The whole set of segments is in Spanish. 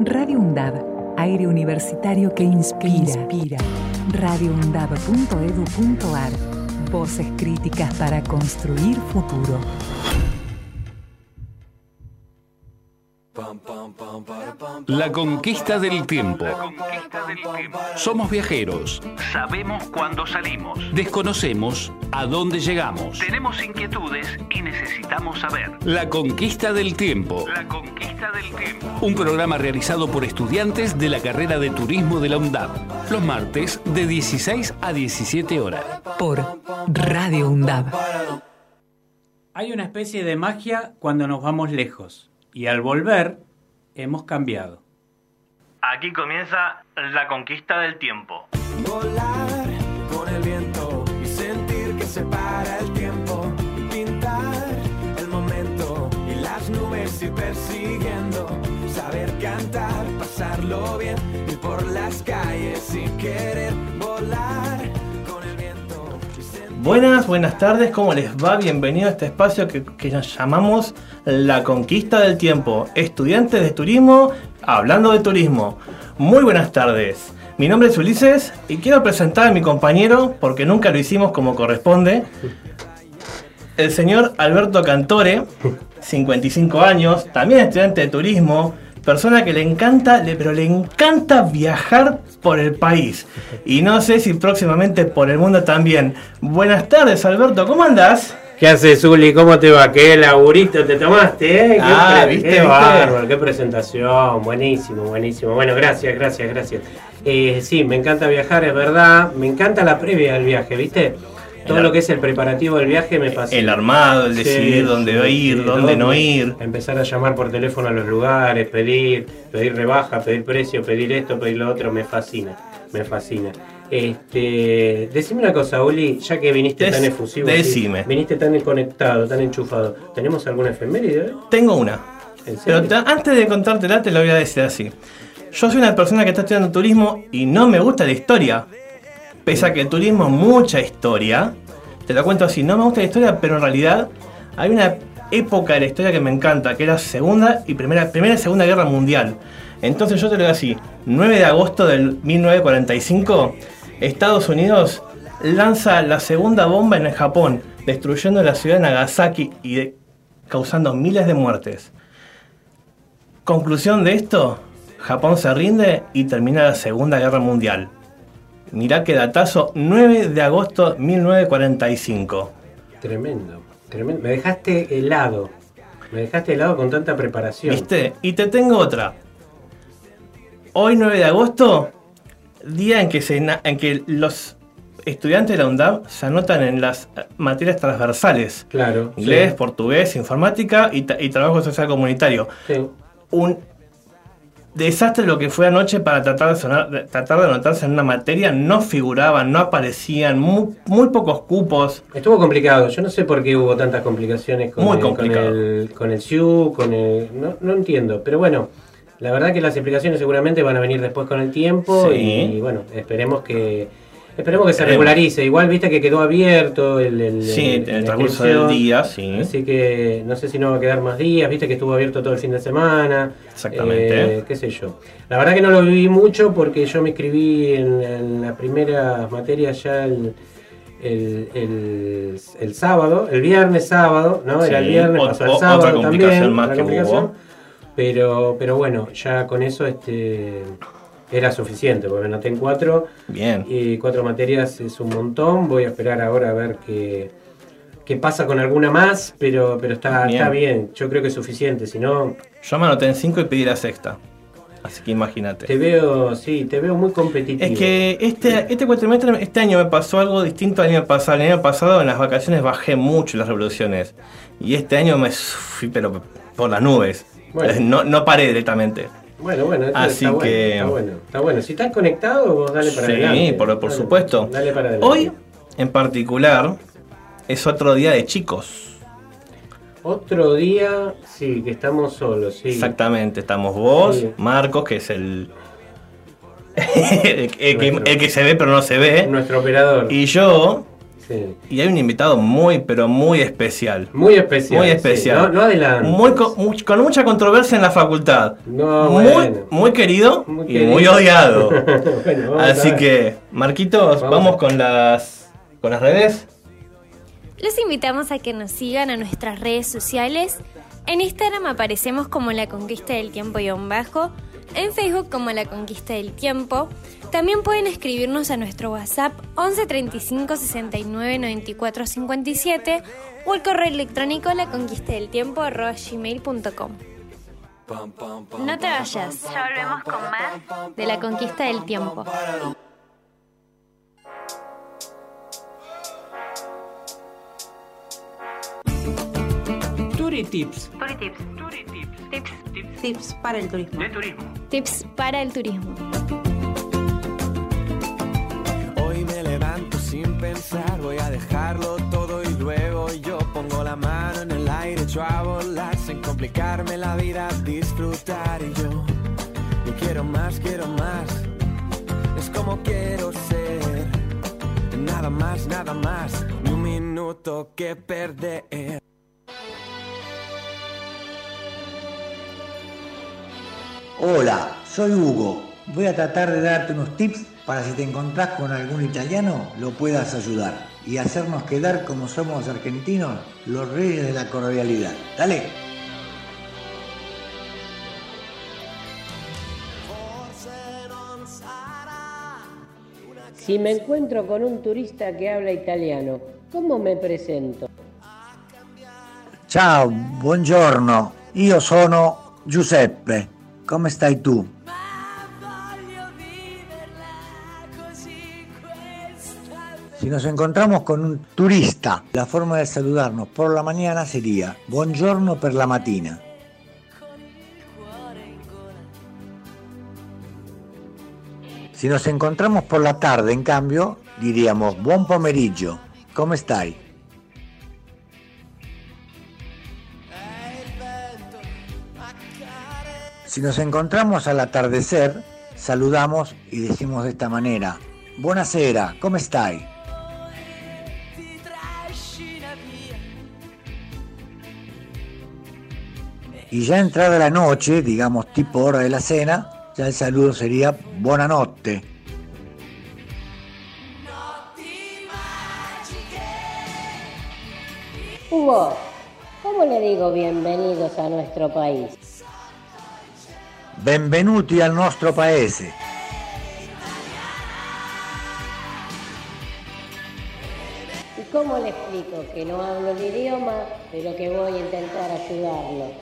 Radio UNDAB, aire universitario que inspira. inspira. radioundab.edu.ar Voces críticas para construir futuro. La conquista del tiempo. Somos viajeros. Sabemos cuándo salimos. Desconocemos a dónde llegamos. Tenemos inquietudes y necesitamos saber. La conquista del tiempo. La conquista del tiempo. Un programa realizado por estudiantes de la carrera de turismo de la UNDAB. Los martes de 16 a 17 horas. Por Radio UNDAB. Hay una especie de magia cuando nos vamos lejos. Y al volver, hemos cambiado. Aquí comienza la conquista del tiempo. Volar con el viento y sentir que se para el tiempo. Pintar el momento y las nubes ir persiguiendo. Saber cantar, pasarlo bien, ir por las calles y querer volar Buenas, buenas tardes, ¿cómo les va? Bienvenido a este espacio que, nos llamamos La Conquista del Tiempo. Estudiantes de turismo, hablando de turismo. Muy buenas tardes. Mi nombre es Ulises y quiero presentar a mi compañero, porque nunca lo hicimos como corresponde, el señor Alberto Cantore, 55 años, también estudiante de turismo, persona que le encanta, le- pero le encanta viajar por el país. Y no sé si próximamente por el mundo también. Buenas tardes, Alberto, ¿cómo andás? ¿Qué haces, Zuli? ¿Cómo te va? ¿Qué laburito te tomaste, eh? Qué Ah, pre- ¿viste, Qué bárbaro, qué presentación. Buenísimo, buenísimo. Bueno, gracias, gracias, gracias. Eh, sí, me encanta viajar, es verdad. Me encanta la previa del viaje, ¿viste? Todo lo que es el preparativo del viaje me fascina. El armado, el Sí, decidir dónde sí, ir, sí, dónde no ir. Empezar a llamar por teléfono a los lugares, pedir, pedir rebaja, pedir precio, pedir esto, pedir lo otro, me fascina, me fascina. Este, decime una cosa, Uli, ya que viniste Des- tan efusivo, así, decime. viniste tan conectado, tan enchufado, ¿tenemos alguna efeméride? Tengo una. ¿En Pero serio? antes de contártela, te lo voy a decir así. Yo soy una persona que está estudiando turismo y no me gusta la historia. Pese a que el turismo mucha historia, te lo cuento así, no me gusta la historia, pero en realidad hay una época de la historia que me encanta, que era Segunda y Primera, primera y Segunda Guerra Mundial. Entonces yo te lo digo así, 9 de agosto del 1945, Estados Unidos lanza la segunda bomba en el Japón, destruyendo la ciudad de Nagasaki y causando miles de muertes. Conclusión de esto, Japón se rinde y termina la Segunda Guerra Mundial. Mirá qué datazo, 9 de agosto 1945. Tremendo, tremendo. Me dejaste helado. Me dejaste helado con tanta preparación. ¿Viste? Y te tengo otra. Hoy 9 de agosto, día en que, se, en que los estudiantes de la UNDAB se anotan en las eh, materias transversales. Claro. Inglés, sí. portugués, informática y, y trabajo social comunitario. Sí. un desastre lo que fue anoche para tratar de, sonar- de- tratar de anotarse en una materia. No figuraban, no aparecían, muy, muy pocos cupos. Estuvo complicado. Yo no sé por qué hubo tantas complicaciones con, Muy el, con el con el SIU, con el no, no entiendo, pero bueno, la verdad que las explicaciones seguramente van a venir después con el tiempo Sí. y, bueno, esperemos que esperemos que se regularice. Igual viste que quedó abierto el, el- Sí, el- el transcurso del día, sí. Así que no sé si no va a quedar más días, viste que estuvo abierto todo el fin de semana. Exactamente. Eh, qué sé yo. La verdad que no lo viví mucho porque yo me inscribí en, en las primeras materias ya el, el, el- el sábado, el viernes sábado, ¿no? Era el viernes, ot- pasó el o- sábado otra complicación también, más otra que complicación. hubo. Pero, pero bueno, ya con eso este era suficiente, porque me anoté en cuatro Bien. y cuatro materias es un montón. Voy a esperar ahora a ver qué, qué pasa con alguna más, pero, pero está, Bien. está bien. Yo creo que es suficiente. Si no, Yo me anoté en 5 y pedí la sexta. Así que imagínate. te veo, sí, te veo muy competitivo. Es que este, este cuatrimestre, este año me pasó algo distinto al año pasado. El año pasado en las vacaciones bajé mucho las revoluciones. Y este año me fui pero por las nubes. Bueno. No, no paré directamente. Bueno, bueno, esto Así está, que- bueno, está bueno. Está bueno. Si estás conectado, vos dale para sí, adelante. por, por Dale, supuesto. Dale para adelante. Hoy, en particular, es otro día de chicos. Otro día, sí, que estamos solos, sí. Exactamente, estamos vos, Sí. Marcos, que es el... el, que, Nuestro. el que se ve pero no se ve. Nuestro operador. Y yo, Sí. Y hay un invitado muy, pero muy especial. Muy especial. Muy sí. especial. No, no adelantes. Muy co- mu- con mucha controversia en la facultad. No, muy, bueno. muy querido Muy y querido. muy odiado. Bueno, Así que, Marquitos, Vamos. vamos, con las con las redes. Los invitamos a que nos sigan a nuestras redes sociales. En Instagram aparecemos como La Conquista del Tiempo y bajo, en Facebook como La Conquista del Tiempo. También pueden escribirnos a nuestro WhatsApp 11 35 69 94 57 o al correo electrónico la conquista del tiempo gmail.com. No te vayas, ya volvemos con más de La Conquista del Tiempo. Turi Tips. Tips para el turismo. De turismo. Tips para el turismo. Hoy me levanto sin pensar, voy a dejarlo todo y luego yo pongo la mano en el aire, echo a volar sin complicarme la vida, disfrutar y yo. Y quiero más, quiero más, es como quiero ser. Nada más, nada más, ni un minuto que perder. Hola, soy Hugo. Voy a tratar de darte unos tips para si te encontrás con algún italiano lo puedas ayudar y hacernos quedar como somos argentinos, los reyes de la cordialidad. Dale. Si me encuentro con un turista que habla italiano, ¿cómo me presento? Ciao, buongiorno. Io sono Giuseppe. Come stai tu? Si nos encontramos con un turista, la forma de saludarnos por la mañana sería buongiorno per la mattina. Si nos encontramos por la tarde, en cambio, diríamos buon pomeriggio. ¿Cómo stai? Si nos encontramos al atardecer, saludamos y decimos de esta manera, Buonasera, ¿cómo stai? Y ya entrada la noche, digamos tipo hora de la cena, ya el saludo sería Buonanotte. Hugo, ¿cómo le digo bienvenidos a nuestro país? Benvenuti al nostro paese. ¿Y cómo le explico que no hablo el idioma, pero que voy a intentar ayudarlo?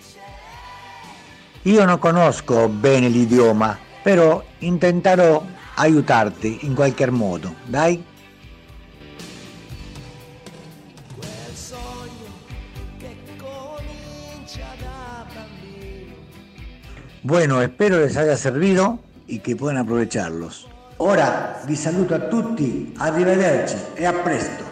Io non conosco bene l'idioma, però intenterò aiutarti in qualche modo, dai? Bueno, espero les haya servido y que puedan aprovecharlos. Ora vi saluto a tutti, arrivederci e a presto.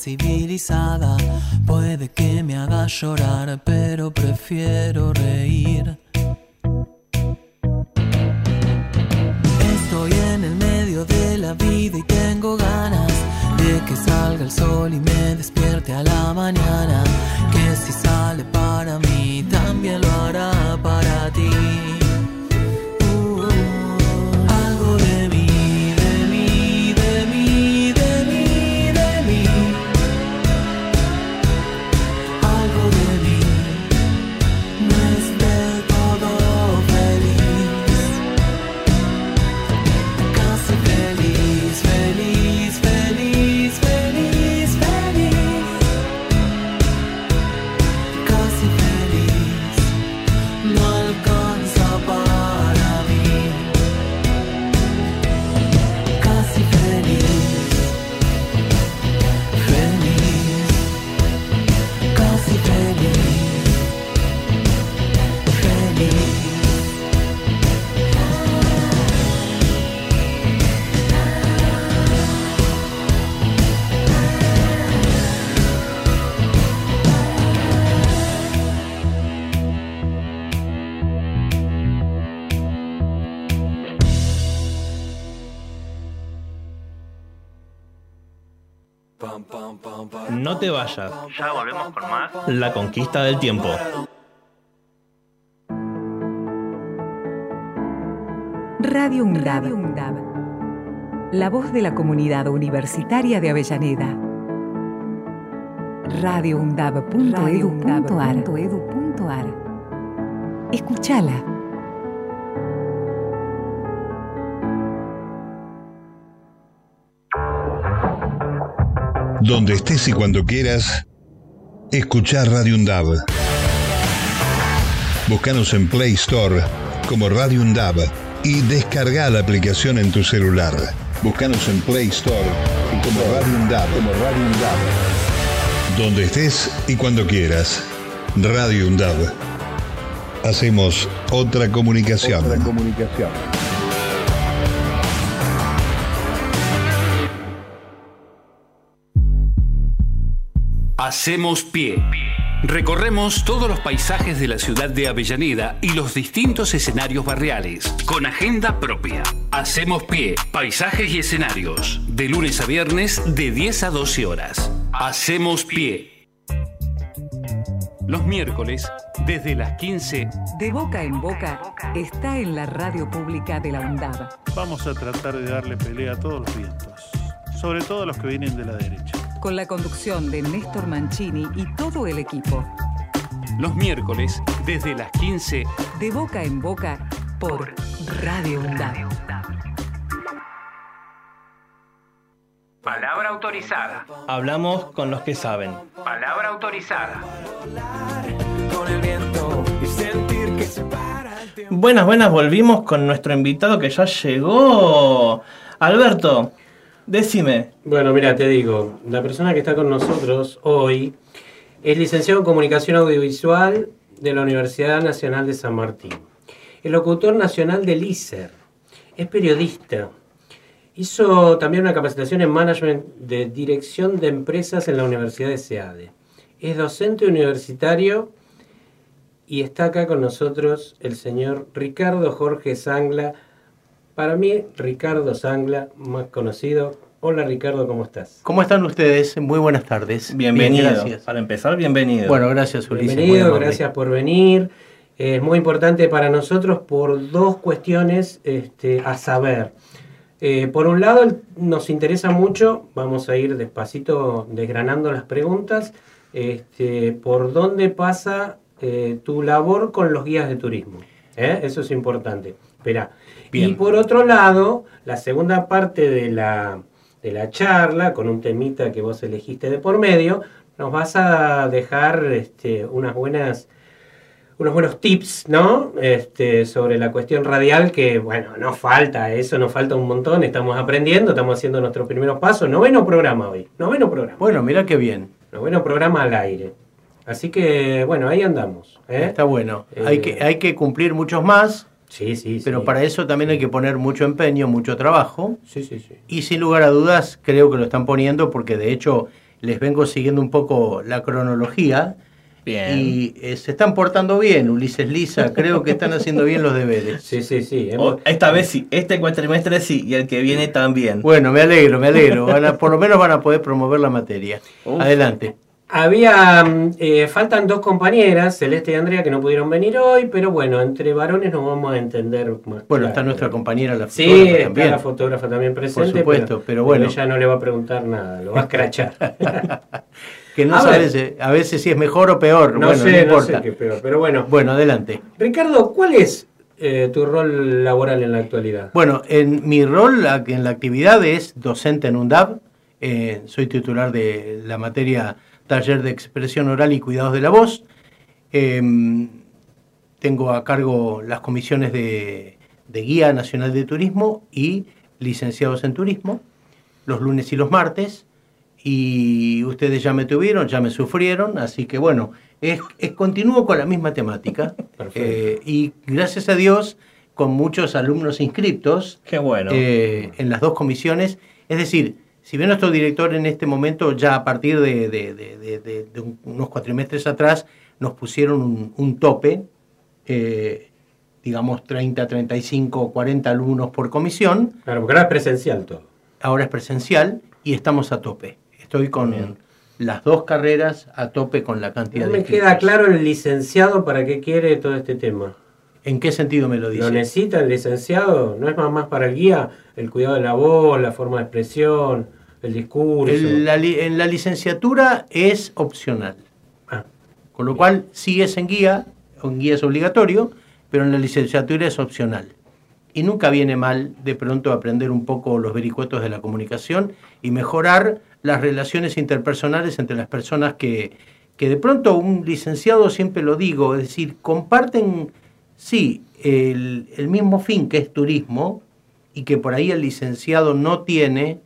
Civilizada. Puede que me haga llorar, pero prefiero reír. No te vayas. Ya volvemos con más. La conquista del tiempo. Radio UNDAB. La voz de la comunidad universitaria de Avellaneda. radioundab.edu.ar Escúchala. Donde estés y cuando quieras, escuchar Radio Undab. Búscanos en Play Store como Radio Undab y descarga la aplicación en tu celular. Búscanos en Play Store y como Radio Undab, como Radio Undab. Donde estés y cuando quieras. Radio Undab. Hacemos otra comunicación. Otra comunicación. Hacemos pie. Recorremos todos los paisajes de la ciudad de Avellaneda y los distintos escenarios barriales, con agenda propia. Hacemos pie, paisajes y escenarios, de lunes a viernes de 10 a 12 horas. Hacemos pie. Los miércoles, desde las 15, De boca en boca está en la radio pública de la UNDAB. Vamos a tratar de darle pelea a todos los vientos, sobre todo a los que vienen de la derecha. Con la conducción de Néstor Mancini y todo el equipo. los miércoles, desde las 15, De boca en boca por Radio UNDAB. Palabra autorizada. Hablamos con los que saben. Palabra autorizada. Buenas, buenas, volvimos con nuestro invitado que ya llegó. Alberto, decime. Bueno, mira, te digo, la persona que está con nosotros hoy es licenciado en Comunicación Audiovisual de la Universidad Nacional de San Martín. El locutor nacional del ICER. Es periodista. Hizo también una capacitación en Management de Dirección de Empresas en la Universidad de SEADE. Es docente universitario y está acá con nosotros el señor Ricardo Jorge Sangla. Para mí, Ricardo Sangla, más conocido. Hola Ricardo, ¿cómo estás? ¿Cómo están ustedes? Muy buenas tardes. Bienvenido. Bien, gracias. Para empezar, bienvenido. Bueno, gracias Ulises. Bienvenido, gracias por venir. Eh, Es muy importante para nosotros por dos cuestiones este, a saber. Eh, por un lado, nos interesa mucho, vamos a ir despacito desgranando las preguntas, este, por dónde pasa eh, tu labor con los guías de turismo. ¿Eh? Eso es importante. Espera. Y Bien. por otro lado, la segunda parte de la, de la charla, con un temita que vos elegiste de por medio, nos vas a dejar este, unas buenas unos buenos tips, ¿no? Este, sobre la cuestión radial, que bueno, no falta, eso nos falta un montón, estamos aprendiendo, estamos haciendo nuestros primeros pasos. Noveno programa hoy, noveno programa. Bueno, mira qué bien. Noveno programa al aire. Así que, bueno, ahí andamos. ¿eh? Está bueno. Eh, Hay, que, hay que cumplir muchos más. Sí, sí, Pero sí. para eso también hay que poner mucho empeño, mucho trabajo. Sí, sí, sí. Y sin lugar a dudas, creo que lo están poniendo porque de hecho les vengo siguiendo un poco la cronología. Bien. Y eh, se están portando bien, Ulises Lisa. Creo que están haciendo bien los deberes. Sí, sí, sí. Esta vez sí, este cuatrimestre sí, y el que viene también. Bueno, me alegro, me alegro. Van a- por lo menos van a poder promover la materia. Uf. Adelante. Había, eh, faltan dos compañeras, Celeste y Andrea, que no pudieron venir hoy, pero bueno, entre varones nos vamos a entender más. Bueno, está nuestra compañera la Sí, fotógrafa está también. la fotógrafa también presente. supuesto, pero bueno. Ella no le va a preguntar nada, lo va a escrachar. Que no A sabes ver. a veces si es mejor o peor. No bueno, sé, no no importa. sé qué peor, pero bueno. Bueno, adelante. Ricardo, ¿cuál es eh, tu rol laboral en la actualidad? Bueno, en mi rol en la actividad es docente en UNDAB. Eh, soy titular de la materia Taller de Expresión Oral y Cuidados de la Voz. Eh, tengo a cargo las comisiones de, de Guía Nacional de Turismo y licenciados en Turismo, los lunes y los martes. Y ustedes ya me tuvieron, ya me sufrieron, así que bueno, es, es- continúo con la misma temática. Eh, y gracias a Dios, con muchos alumnos inscriptos Qué bueno. eh, en las dos comisiones. Es decir, si bien nuestro director en este momento, ya a partir de, de- de- de- de- de un- unos cuatrimestres atrás, nos pusieron un, un tope, eh, digamos 30, 35, 40 alumnos por comisión. Claro, porque ahora es presencial todo. Ahora es presencial y estamos a tope. Estoy con las dos carreras a tope con la cantidad No de me inscritos. queda claro el licenciado para qué quiere todo este tema. ¿En qué sentido me lo dice? ¿Lo necesita el licenciado? ¿No es más, para el guía? El cuidado de la voz, la forma de expresión, el discurso. El- la en la licenciatura es opcional. Ah. Con lo cual sí es en guía, en guía es obligatorio, pero en la licenciatura es opcional. Y nunca viene mal de pronto aprender un poco los vericuetos de la comunicación y mejorar las relaciones interpersonales entre las personas que, que de pronto un licenciado, siempre lo digo, es decir, comparten, sí, el, el mismo fin que es turismo y que por ahí el licenciado no tiene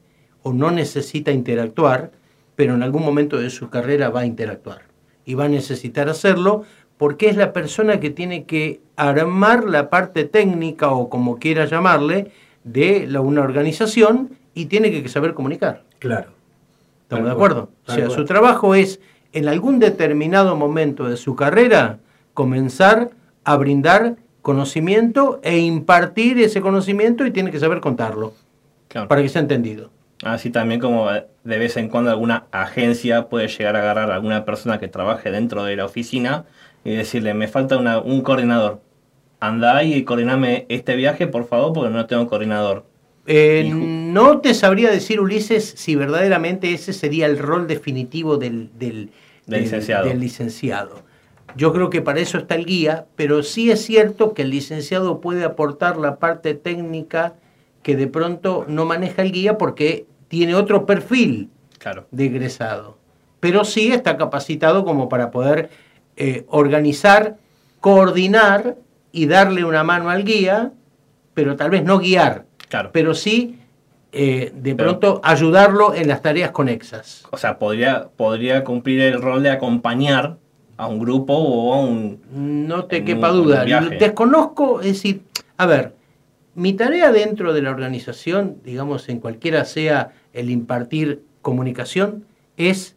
o no necesita interactuar, pero en algún momento de su carrera va a interactuar y va a necesitar hacerlo porque es la persona que tiene que armar la parte técnica o como quiera llamarle de la, una organización y tiene que saber comunicar. Claro. ¿Estamos de acuerdo? O sea, su trabajo es en algún determinado momento de su carrera comenzar a brindar conocimiento e impartir ese conocimiento y tiene que saber contarlo Claro. para que sea entendido. Así también como eh, de vez en cuando alguna agencia puede llegar a agarrar a alguna persona que trabaje dentro de la oficina y decirle, me falta una- un coordinador. Anda ahí y coordiname este viaje, por favor, porque no tengo coordinador. Eh, no te sabría decir, Ulises, si verdaderamente ese sería el rol definitivo del, del, Del licenciado. del licenciado. Yo creo que para eso está el guía, pero sí es cierto que el licenciado puede aportar la parte técnica que de pronto no maneja el guía porque tiene otro perfil Claro. de egresado. Pero sí está capacitado como para poder eh, organizar, coordinar y darle una mano al guía, pero tal vez no guiar, Claro. pero sí eh, de Pero- pronto ayudarlo en las tareas conexas. O sea, podría, podría cumplir el rol de acompañar a un grupo o a un... No te quepa un- en un duda. Desconozco, es decir, a ver, mi tarea dentro de la organización, digamos, en cualquiera sea el impartir comunicación, es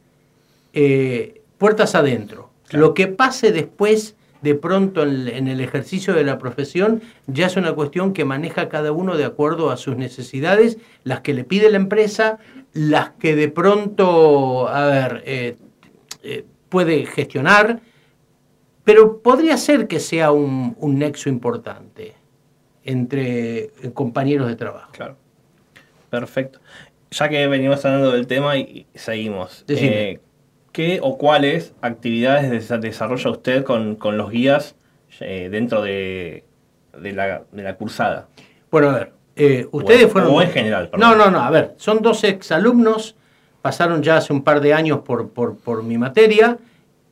eh, puertas adentro. Lo que pase después, de pronto en, en el ejercicio de la profesión, ya es una cuestión que maneja cada uno de acuerdo a sus necesidades, las que le pide la empresa, las que de pronto, a ver, eh, eh, puede gestionar, pero podría ser que sea un, un nexo importante entre eh, compañeros de trabajo. Claro. Perfecto. Ya que venimos hablando del tema y seguimos. Eh, ¿Qué o cuáles actividades desa- desarrolla usted con, con los guías eh, dentro de, de, la, de la cursada? Bueno, a ver, eh, ustedes O- fueron... o en general, No, perdón. no, no, a ver, son dos exalumnos, pasaron ya hace un par de años por, por, mi materia,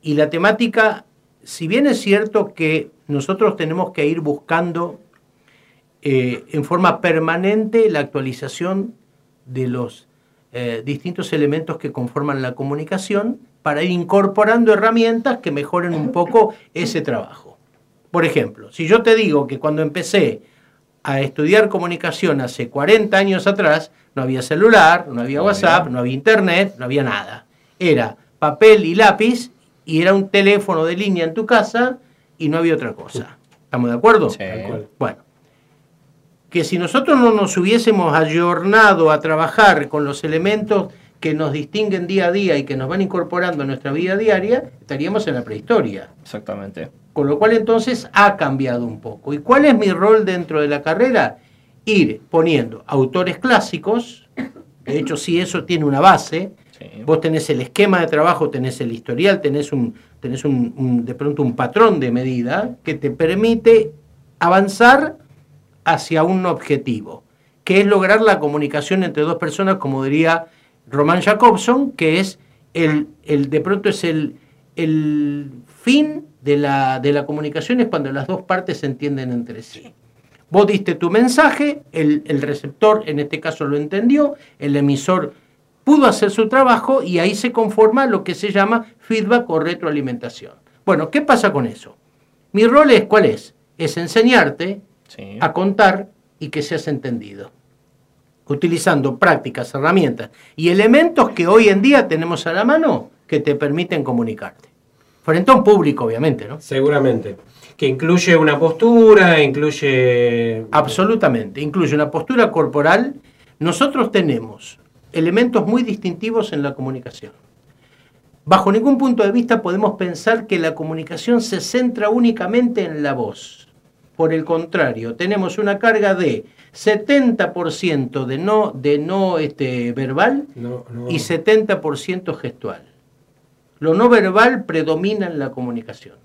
y la temática, si bien es cierto que nosotros tenemos que ir buscando eh, en forma permanente la actualización de los eh, distintos elementos que conforman la comunicación para ir incorporando herramientas que mejoren un poco ese trabajo. Por ejemplo, si yo te digo que cuando empecé a estudiar comunicación hace 40 años atrás, no había celular, no había WhatsApp, no había internet, no había nada. Era papel y lápiz y era un teléfono de línea en tu casa y no había otra cosa. ¿Estamos de acuerdo? Bueno, que si nosotros no nos hubiésemos ayornado a trabajar con los elementos que nos distinguen día a día y que nos van incorporando a nuestra vida diaria, estaríamos en la prehistoria. Exactamente. Con lo cual entonces ha cambiado un poco. ¿Y cuál es mi rol dentro de la carrera? Ir poniendo autores clásicos, de hecho si eso tiene una base, vos tenés el esquema de trabajo, tenés el historial, tenés, un, tenés un, un- de pronto un patrón de medida que te permite avanzar hacia un objetivo, que es lograr la comunicación entre dos personas, como diría Roman Jacobson, que es el, el de pronto es el, el fin de la, de la comunicación es cuando las dos partes se entienden entre sí. Vos diste tu mensaje, el, el receptor en este caso lo entendió, el emisor pudo hacer su trabajo y ahí se conforma lo que se llama feedback o retroalimentación. Bueno, ¿qué pasa con eso? Mi rol es, ¿cuál es? Es enseñarte a contar y que seas entendido. Utilizando prácticas, herramientas y elementos que hoy en día tenemos a la mano que te permiten comunicarte. Frente a un público, obviamente, ¿no? Seguramente. Que incluye una postura, incluye... Absolutamente, incluye una postura corporal. Nosotros tenemos elementos muy distintivos en la comunicación. Bajo ningún punto de vista podemos pensar que la comunicación se centra únicamente en la voz. Por el contrario, tenemos una carga de 70% de no, de no este, verbal No, no. y 70% gestual. Lo no verbal predomina en la comunicación.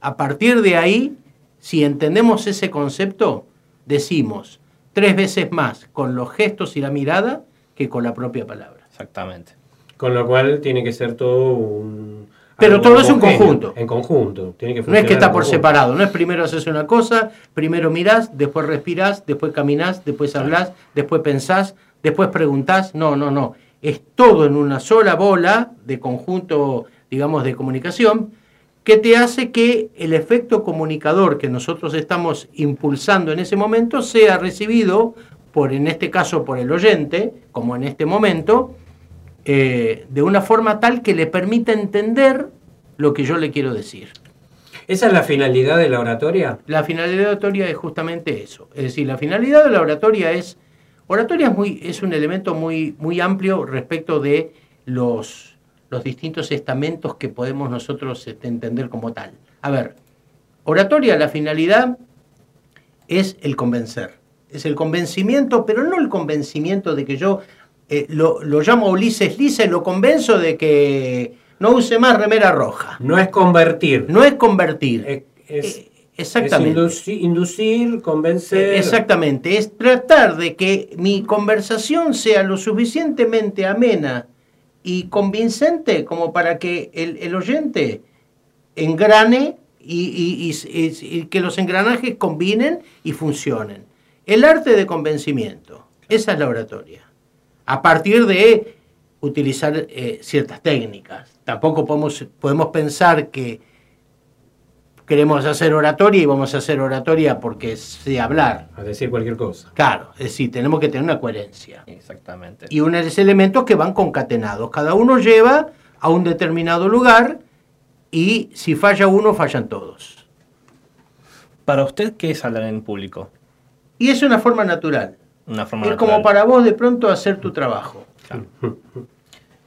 A partir de ahí, si entendemos ese concepto, decimos tres veces más con los gestos y la mirada que con la propia palabra. Exactamente. Con lo cual tiene que ser todo un... Pero todo es un conjunto. En conjunto. Tiene que No es que está por conjunto. separado, no es primero haces una cosa, primero mirás, después respirás, después caminás, después hablás, después pensás, después preguntás. No, no, no. Es todo en una sola bola de conjunto, digamos, de comunicación que te hace que el efecto comunicador que nosotros estamos impulsando en ese momento sea recibido por, en este caso, por el oyente, como en este momento, eh, de una forma tal que le permita entender lo que yo le quiero decir. ¿Esa es la finalidad de la oratoria? La finalidad de la oratoria es justamente eso. Es decir, la finalidad de la oratoria es. Oratoria es, muy, es un elemento muy, muy amplio respecto de los, los distintos estamentos que podemos nosotros este, entender como tal. A ver, oratoria, la finalidad es el convencer. Es el convencimiento, pero no el convencimiento de que yo eh, lo, lo llamo a Ulises Lice, lo convenzo de que no use más remera roja. No es convertir. No es convertir. Es, Eh, exactamente. es induci- inducir, convencer. Exactamente, es tratar de que mi conversación sea lo suficientemente amena y convincente como para que el, el oyente engrane y, y- y- y- y que los engranajes combinen y funcionen. El arte de convencimiento, esa es la oratoria. A partir de utilizar eh, ciertas técnicas. Tampoco podemos, podemos pensar que queremos hacer oratoria y vamos a hacer oratoria porque sé hablar. A decir cualquier cosa. Claro, es decir, tenemos que tener una coherencia. Exactamente. Y unos elementos que van concatenados. Cada uno lleva a un determinado lugar y si falla uno, fallan todos. Para usted, ¿qué es hablar en público? Y es una forma natural. Una forma Es natural. como para vos de pronto hacer tu trabajo.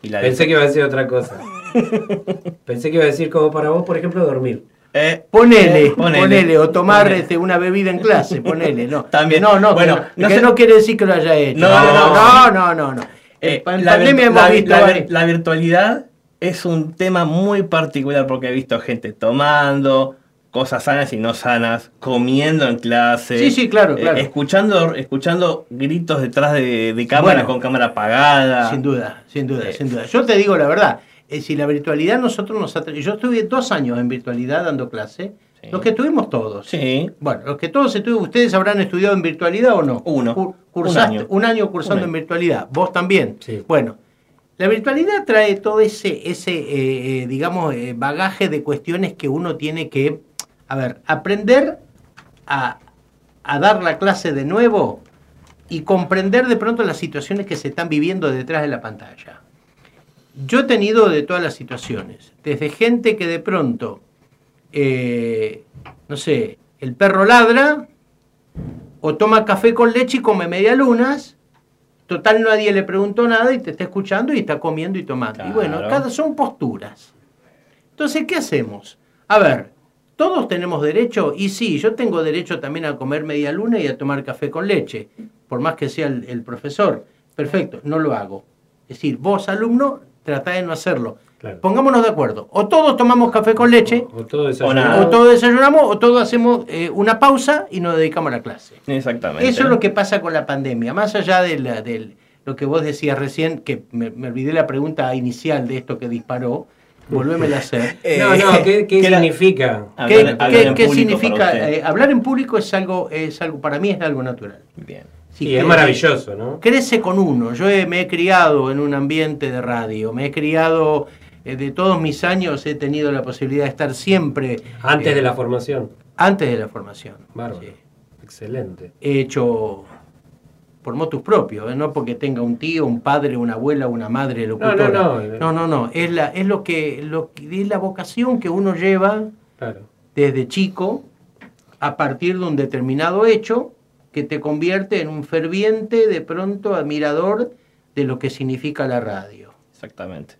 Y la Pensé que iba a decir otra cosa. Pensé que iba a decir como para vos, por ejemplo, dormir. Eh, Ponele, eh, ponele, o tomar Ponele. este, una bebida en clase, ponele, no. También. No, no, Bueno, que, no, que quiere decir que lo haya hecho. No, no, no, no, no, no. Eh, en la, pandemia vir- hemos la- visto la- varios- la virtualidad es un tema muy particular porque he visto gente tomando cosas sanas y no sanas, comiendo en clase, Sí, sí, claro, eh, claro. escuchando, escuchando gritos detrás de, de cámara Bueno, con cámara apagada. Sin duda, sin duda, Eh, sin duda. Yo te digo la verdad, eh, si la virtualidad nosotros nos atra- Yo estuve dos años en virtualidad dando clase, los que tuvimos todos. Sí. Bueno, los que todos estuvimos, ¿ustedes habrán estudiado en virtualidad o no? Uno. Cu- Un cursaste- año. un año cursando Un año. en virtualidad. ¿Vos también? Bueno, la virtualidad trae todo ese, ese digamos, bagaje de cuestiones que uno tiene que A ver, aprender a, a dar la clase de nuevo y comprender de pronto las situaciones que se están viviendo detrás de la pantalla. Yo he tenido de todas las situaciones, desde gente que de pronto, eh, no sé, el perro ladra, o toma café con leche y come medialunas, total nadie le preguntó nada y te está escuchando y está comiendo y tomando. Y bueno, cada son posturas. Entonces, ¿qué hacemos? A ver, todos tenemos derecho, y sí, yo tengo derecho también a comer media luna y a tomar café con leche, por más que sea el, el profesor. Perfecto, no lo hago. Es decir, vos, alumno, tratá de no hacerlo. Pongámonos de acuerdo. O todos tomamos café con leche, O todo o, desayunado. todos desayunamos, o todos hacemos eh, una pausa y nos dedicamos a la clase. Exactamente. Eso es lo que pasa con la pandemia. Más allá de la- del- lo que vos decías recién, que me, me olvidé la pregunta inicial de esto que disparó, volvémela a hacer. No, no, ¿qué, qué significa? ¿Qué, qué- qué significa? Eh, hablar en público es algo, es algo, para mí es algo natural. Bien. Sí, es maravilloso, ¿no? Crece con uno. Yo he- me he criado en un ambiente de radio, me he criado eh, de todos mis años, he tenido la posibilidad de estar siempre. Antes eh, de la formación. Antes de la formación. Bárbaro. Excelente. He hecho por motus propios, ¿eh? no porque tenga un tío, un padre, una abuela, una madre locutora. no, no. no, no, no. Es, la, es lo que, lo, es la vocación que uno lleva Claro. desde chico a partir de un determinado hecho que te convierte en un ferviente, de pronto, admirador de lo que significa la radio. Exactamente.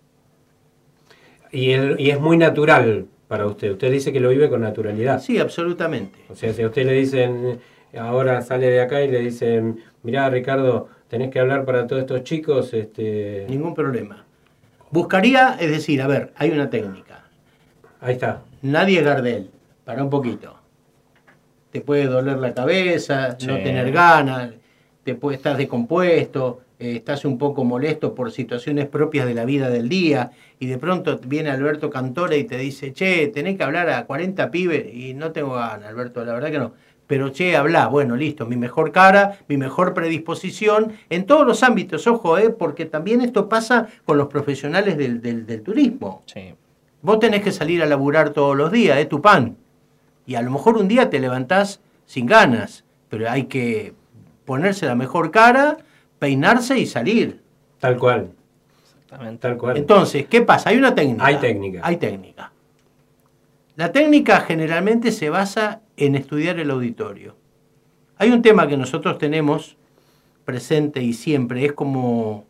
Y, el- y es muy natural para usted. Usted dice que lo vive con naturalidad. Sí, absolutamente. O sea, si a usted le dicen, ahora sale de acá y le dicen, mirá Ricardo, tenés que hablar para todos estos chicos, este... Ningún problema. Buscaría, es decir, a ver, hay una técnica. Ahí está. Nadie es Gardel. Para un poquito. Te puede doler la cabeza, no tener ganas, te puede estar descompuesto, eh, estás un poco molesto por situaciones propias de la vida del día y de pronto viene Alberto Cantore y te dice, che, tenés que hablar a 40 pibes y no tengo ganas, Alberto, la verdad que no. Pero che, habla, bueno, listo, mi mejor cara, mi mejor predisposición, en todos los ámbitos, ojo, eh, porque también esto pasa con los profesionales del, del- del turismo. Sí. Vos tenés que salir a laburar todos los días, es tu pan. Y a lo mejor un día te levantás sin ganas, pero hay que ponerse la mejor cara, peinarse y salir. Tal cual. Exactamente. Tal cual. Entonces, ¿qué pasa? Hay una técnica. Hay técnica. Hay técnica. La técnica generalmente se basa en estudiar el auditorio. Hay un tema que nosotros tenemos presente y siempre, es como,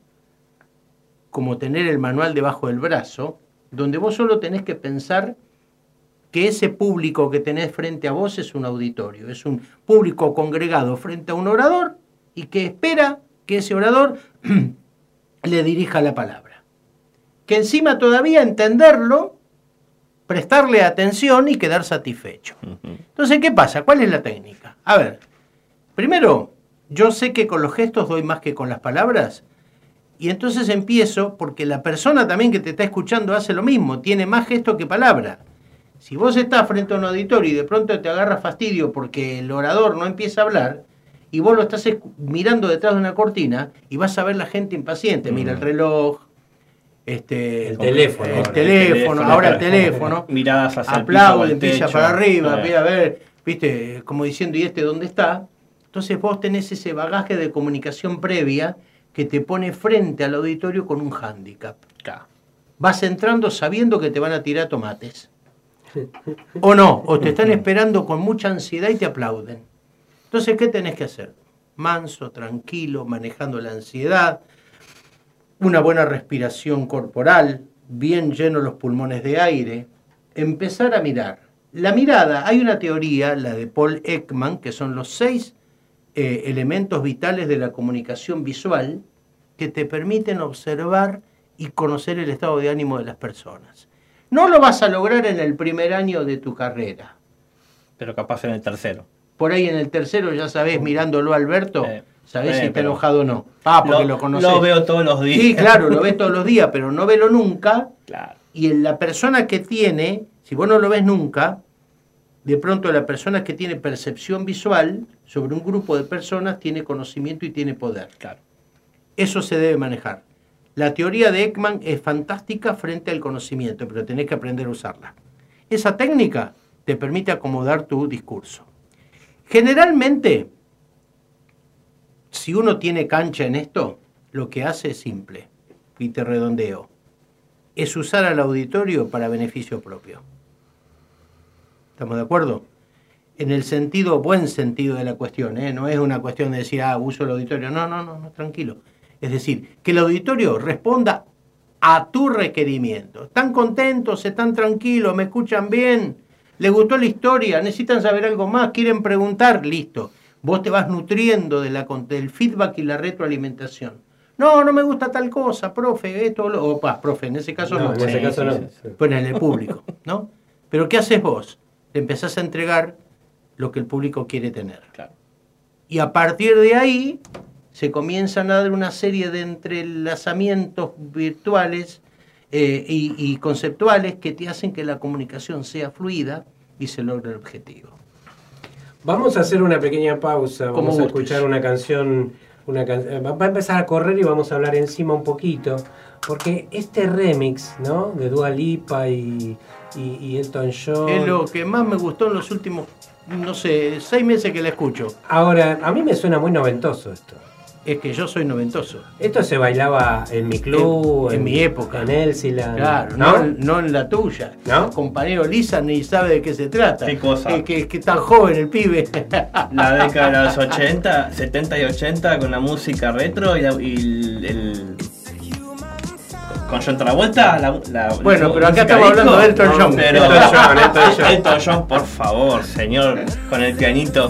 como tener el manual debajo del brazo, donde vos solo tenés que pensar que ese público que tenés frente a vos es un auditorio, es un público congregado frente a un orador y que espera que ese orador le dirija la palabra. Que encima todavía entenderlo, prestarle atención y quedar satisfecho. Entonces, ¿qué pasa? ¿Cuál es la técnica? A ver, primero, yo sé que con los gestos doy más que con las palabras. Y entonces empiezo, porque la persona también que te está escuchando hace lo mismo, tiene más gesto que palabra. Si vos estás frente a un auditorio y de pronto te agarra fastidio porque el orador no empieza a hablar, y vos lo estás mirando detrás de una cortina y vas a ver la gente impaciente, mira el reloj, este, El teléfono. el ahora. teléfono, ahora el teléfono, Miradas hacia pilla techo. para arriba, pilla a ver, viste, como diciendo, ¿y este dónde está? Entonces vos tenés ese bagaje de comunicación previa que te pone frente al auditorio con un hándicap. Vas entrando sabiendo que te van a tirar tomates. O no, o te están esperando con mucha ansiedad y te aplauden. Entonces, ¿qué tenés que hacer? Manso, tranquilo, manejando la ansiedad, una buena respiración corporal, bien llenos los pulmones de aire, empezar a mirar. La mirada, hay una teoría, la de Paul Ekman, que son los seis eh, elementos vitales de la comunicación visual que te permiten observar y conocer el estado de ánimo de las personas. No lo vas a lograr en el primer año de tu carrera. Pero capaz en el tercero. Por ahí en el tercero ya sabés, mirándolo a Alberto, sabés eh, si está enojado o no. Ah, porque Lo- lo, conoces. lo veo todos los días. Sí, claro, lo ves todos los días, pero no velo nunca. Claro. Y en la persona que tiene, si vos no lo ves nunca, de pronto la persona que tiene percepción visual sobre un grupo de personas tiene conocimiento y tiene poder. Claro. Eso se debe manejar. La teoría de Ekman es fantástica frente al conocimiento, pero tenés que aprender a usarla. Esa técnica te permite acomodar tu discurso. Generalmente, si uno tiene cancha en esto, lo que hace es simple, y te redondeo, es usar al auditorio para beneficio propio. ¿Estamos de acuerdo? En el sentido, buen sentido de la cuestión, ¿eh? no es una cuestión de decir, ah, uso el auditorio. No, no, no, no, tranquilo. Es decir, que el auditorio responda a tu requerimiento. ¿Están contentos? ¿Están tranquilos? ¿Me escuchan bien? ¿Les gustó la historia? ¿Necesitan saber algo más? ¿Quieren preguntar? Listo. Vos te vas nutriendo de la, del feedback y la retroalimentación. No, no me gusta tal cosa, profe, esto, lo, o pa, profe, en ese caso no. en ese caso no. Bueno, en el público, ¿no? Pero ¿qué haces vos? Le empezás a entregar lo que el público quiere tener. Y a partir de ahí se comienzan a dar una serie de entrelazamientos virtuales eh, y, y conceptuales que te hacen que la comunicación sea fluida y se logre el objetivo. Vamos a hacer una pequeña pausa, Como vamos a escuchar una canción, una can- eh, va va a empezar a correr y vamos a hablar encima un poquito, porque este remix, ¿no? De Dua Lipa y, y, y Elton John. Es lo que más me gustó en los últimos, no sé, seis meses que la escucho. Ahora, a mí me suena muy noventoso esto. Es que yo soy noventoso. Esto se bailaba en mi club, En- en mi época. en Elsiland. Claro, ¿no? no, no en la tuya. ¿No? Compañero Lisa ni sabe de qué se trata. ¿Qué cosa? Es que, que tan joven el pibe. La década de los 80, 70 y 80 con la música retro y, la- y el, el- Con John Travolta, la, la Bueno, la pero acá estamos disco. hablando de Elton John. Pero, Elton John, Elton John. Elton John, por favor, señor, con el pianito.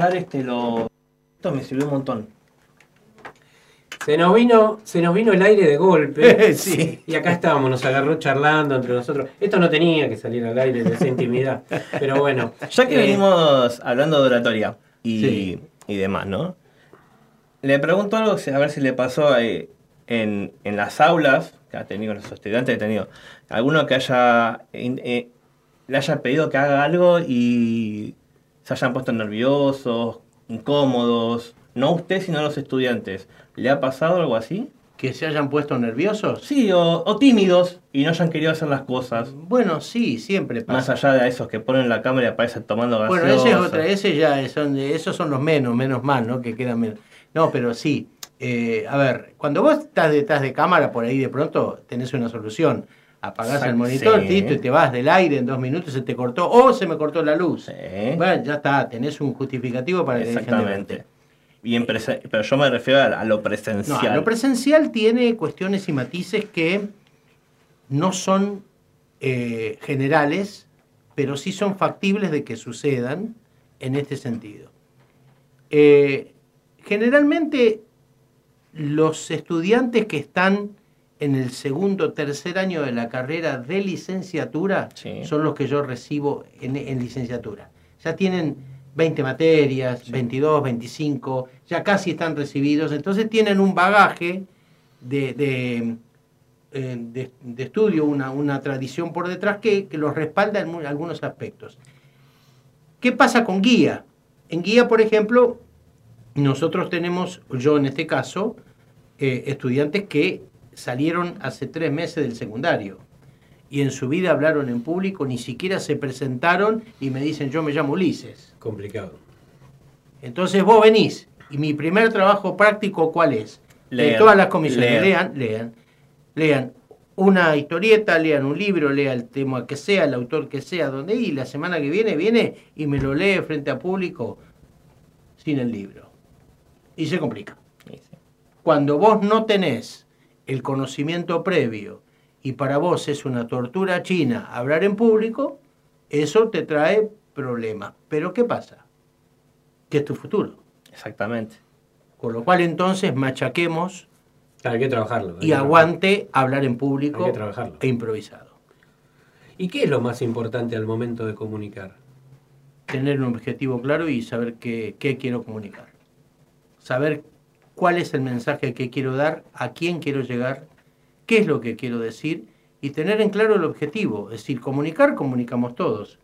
Escuchar este lo. Esto me sirvió un montón. Se nos vino, se nos vino el aire de golpe. Sí. Y acá estábamos, nos agarró charlando entre nosotros. Esto no tenía que salir al aire de esa intimidad. Pero bueno. Ya que eh, venimos hablando de oratoria y, Sí. y demás, ¿no? Le pregunto algo, a ver si le pasó eh, en, en las aulas que ha tenido los estudiantes, ha tenido alguno que haya eh, le haya pedido que haga algo y se hayan puesto nerviosos, incómodos, no usted sino los estudiantes. ¿Le ha pasado algo así? ¿Que se hayan puesto nerviosos? Sí, o, o tímidos y no hayan querido hacer las cosas. Bueno, sí, siempre pasa. Más allá de esos que ponen la cámara y aparecen tomando gaseosa. Bueno, ese es otra, ese ya son, esos son los menos, menos mal, ¿no? Que quedan menos. No, pero sí. eh, a ver, cuando vos estás detrás de cámara, por ahí de pronto tenés una solución. Apagás el monitor, sí. tito, y te vas del aire en dos minutos, se te cortó, o se me cortó la luz. Bueno, ya está, tenés un justificativo para que de Exactamente. Y en pero yo me refiero a, lo No, presencial. lo presencial tiene cuestiones y matices que no son eh, generales, pero sí son factibles de que sucedan en este sentido. Eh, generalmente los estudiantes que están en el segundo o tercer año de la carrera de licenciatura son los que yo recibo en, en licenciatura. Ya tienen 20 materias, 22, 25, ya casi están recibidos, entonces tienen un bagaje de, de, eh, de- de estudio, una, una tradición por detrás que, que los respalda en algunos aspectos. ¿Qué pasa con guía? En guía, por ejemplo, nosotros tenemos, yo en este caso, eh, estudiantes que salieron hace tres meses del secundario y en su vida hablaron en público, ni siquiera se presentaron y me dicen yo me llamo Ulises. Complicado. Entonces vos venís y mi primer trabajo práctico ¿cuál es? De Leer. todas las comisiones, lean, lean, lean una historieta, lean un libro, lea el tema que sea, el autor que sea, donde y la semana que viene viene y me lo lee frente a público sin el libro. Y se complica. Cuando vos no tenés el conocimiento previo y para vos es una tortura china hablar en público, eso te trae problemas. Pero ¿qué pasa? Que es tu futuro. Exactamente. Con lo cual entonces machaquemos Hay que trabajarlo. hay y que aguante hablar en público Hay que trabajarlo. e improvisado. ¿Y qué es lo más importante al momento de comunicar? Tener un objetivo claro y saber qué, qué quiero comunicar. Saber cuál es el mensaje que quiero dar, a quién quiero llegar, qué es lo que quiero decir y tener en claro el objetivo. Es decir, comunicar, comunicamos todos.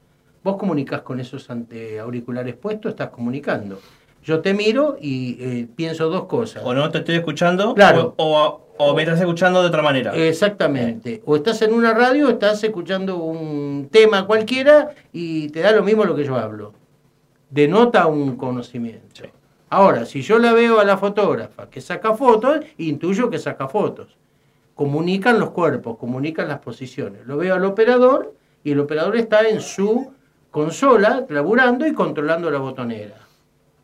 Vos comunicas con esos ante auriculares puestos, estás comunicando. Yo te miro y eh, pienso dos cosas. O no te estoy escuchando, Claro. o, o- o me estás escuchando de otra manera. Exactamente. O estás en una radio, estás escuchando un tema cualquiera y te da lo mismo lo que yo hablo. Denota un conocimiento. Ahora, si yo la veo a la fotógrafa que saca fotos, intuyo que saca fotos. Comunican los cuerpos, comunican las posiciones. Lo veo al operador y el operador está en su consola, laburando y controlando la botonera.